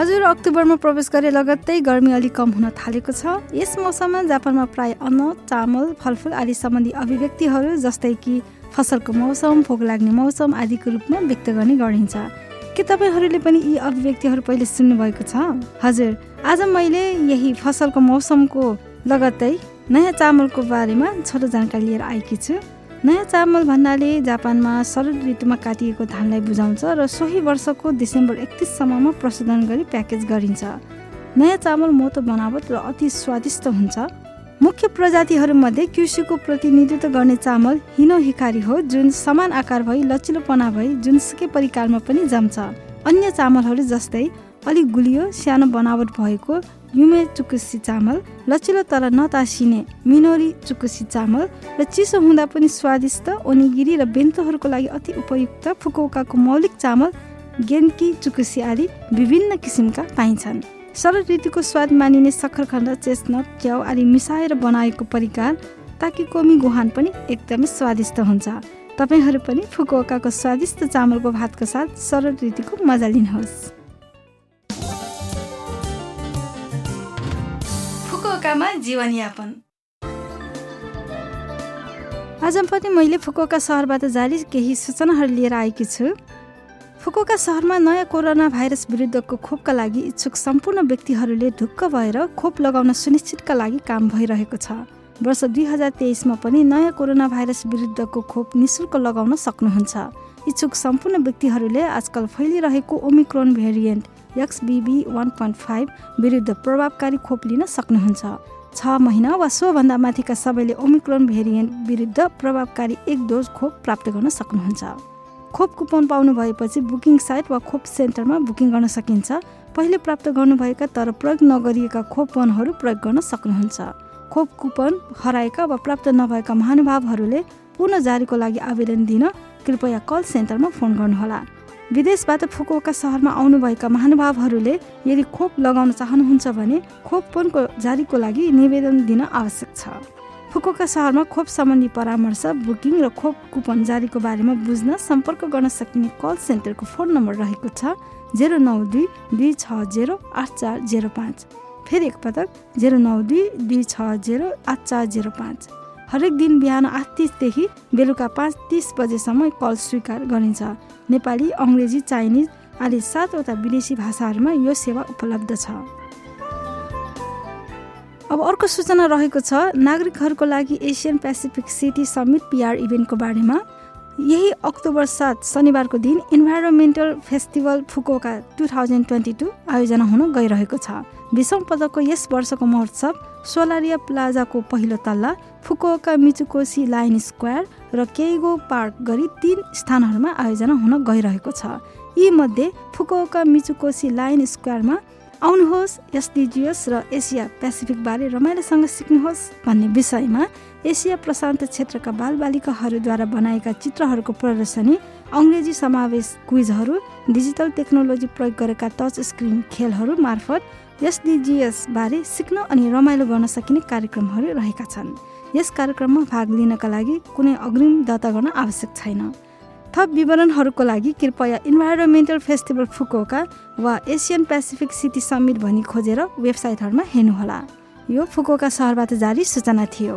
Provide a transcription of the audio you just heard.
हजुर अक्टोबरमा प्रवेश गरे लगत्तै गर्मी अलिक कम हुन थालेको छ। यस मौसममा जापानमा प्राय अन्न चामल फलफुल आदि सम्बन्धी अभिव्यक्तिहरू जस्तै कि फसलको मौसम भोग लाग्ने मौसम आदिको रूपमा व्यक्त गर्ने गरिन्छ। के तपाईँहरूले पनि यी अभिव्यक्तिहरू पहिले सुन्नुभएको छ? हजुर आज मैले यही फसलको मौसमको लगत्तै नयाँ चामलको बारेमा छोटो जानकारी लिएर आएकी छु। नयाँ चामल भन्नाले जापानमा शरद ऋतुमा काटिएको धानलाई बुझाउँछ र सोही वर्षको डिसेम्बर एकतिससम्ममा प्रशोधन गरी प्याकेज गरिन्छ। नयाँ चामल मोटो बनावट र अति स्वादिष्ट हुन्छ। मुख्य प्रजातिहरूमध्ये क्युसीको प्रतिनिधित्व गर्ने चामल हिनो हिकारी हो जुन समान आकार भई लचिलोपना भई जुनसुकै परिकारमा पनि जम्छ। अन्य चामलहरू जस्तै अलिक गुलियो सानो बनावट भएको युमे चुकुसी चामल लचिलो तर नतासिने मिनोरी चुकुसी चामल र चिसो हुँदा पनि स्वादिष्ट ओनिगिरी र बेन्तोहरूको लागि अति उपयुक्त फुकौकाको मौलिक चामल गेन्की चुकुसी आदि विभिन्न किसिमका पाइन्छन्। शरद ऋतुको स्वाद मानिने सक्खरखण्ड चेस्टनट च्याउ आदि मिसाएर बनाएको परिकार ताकि कोमी गुहान पनि एकदमै स्वादिष्ट हुन्छ। तपाईँहरू पनि फुकुओकाको स्वादिष्ट चामलको भातको साथ शरद ऋतुको मजा लिनुहोस्। फुकुओकामा जीवनयापन। आज पनि मैले फुकुओका सहरबाट जारी केही सूचनाहरू लिएर आएकी छु। फुकुओका सहरमा नयाँ कोरोना भाइरस विरुद्धको खोपका लागि इच्छुक सम्पूर्ण व्यक्तिहरूले ढुक्क भएर खोप लगाउन सुनिश्चितका लागि काम भइरहेको छ। वर्ष दुई हजार तेइसमा पनि नयाँ कोरोना भाइरस विरुद्धको खोप निशुल्क लगाउन सक्नुहुन्छ। इच्छुक सम्पूर्ण व्यक्तिहरूले आजकल फैलिरहेको Omicron variant XBB one point five विरुद्ध प्रभावकारी खोप लिन सक्नुहुन्छ। छ महिना वा सोभन्दा माथिका सबैले ओमिक्रोन भेरिएन्ट विरुद्ध प्रभावकारी एक डोज खोप प्राप्त गर्न सक्नुहुन्छ। खोप कुपन पाउनु भएपछि बुकिङ साइट वा खोप सेन्टरमा बुकिङ गर्न सकिन्छ। पहिले प्राप्त गर्नुभएका तर प्रयोग नगरिएका खोपनहरू प्रयोग गर्न सक्नुहुन्छ। खोप कुपन हराएका वा प्राप्त नभएका महानुभावहरूले पुनः जारीको लागि आवेदन दिन कृपया कल सेन्टरमा फोन गर्नुहोला। विदेशबाट फुकुओका सहरमा आउनुभएका महानुभावहरूले यदि खोप लगाउन चाहनुहुन्छ भने खोपनको जारीको लागि निवेदन दिन आवश्यक छ। फुकुओका सहरमा खोप सम्बन्धी परामर्श बुकिङ र खोप कुपन जारीको बारेमा बुझ्न सम्पर्क गर्न सकिने कल सेन्टरको फोन नम्बर रहेको छ जेरो नौ दुई दुई छ जेरो आठ चार जेरो पाँच। फेरि एकपटक जेरो नौ दुई दुई छ जेरो आठ चार जेरो पाँच। हरेक दिन बिहान आठ तिसदेखि बेलुका पाँच तिस बजेसम्म कल स्वीकार गरिन्छ। नेपाली अङ्ग्रेजी चाइनिज आदि सातवटा विदेशी भाषाहरूमा यो सेवा उपलब्ध छ। अब अर्को सूचना रहेको छ नागरिकहरूको लागि Asian Pacific city summit PR इभेन्टको बारेमा। यही अक्टोबर सात शनिबारको दिन environmental festival Fukuoka two thousand twenty two आयोजना हुन गइरहेको छ। बिसौँ पदकको यस वर्षको महोत्सव सोलारिया प्लाजाको पहिलो तल्ला फुकोका मिचुकोसी लाइन स्क्वायर र केइगो पार्क गरी तीन स्थानहरूमा आयोजना हुन गइरहेको छ। यी मध्ये फुकोका मिचुकोसी लाइन स्क्वायरमा आउनुहोस् एसडिजिएस र एसिया पेसिफिकबारे रमाइलोसँग सिक्नुहोस् भन्ने विषयमा एसिया प्रशान्त क्षेत्रका बालबालिकाहरूद्वारा बनाएका चित्रहरूको प्रदर्शनी अङ्ग्रेजी समावेश क्विजहरू डिजिटल टेक्नोलोजी प्रयोग गरेका टच स्क्रिन खेलहरू मार्फत एसडिजिएस बारे सिक्न अनि रमाइलो गर्न सकिने कार्यक्रमहरू रहेका छन्। यस कार्यक्रममा भाग लिनका लागि कुनै अग्रिम दर्ता गर्न आवश्यक छैन। थप विवरणहरूको लागि कृपया इन्भाइरोमेन्टल फेस्टिभल फुकोका वा एसियन पेसिफिक सिटी समिट भनी खोजेर वेबसाइटहरूमा हेर्नुहोला। यो फुकोका सहरबाट जारी सूचना थियो।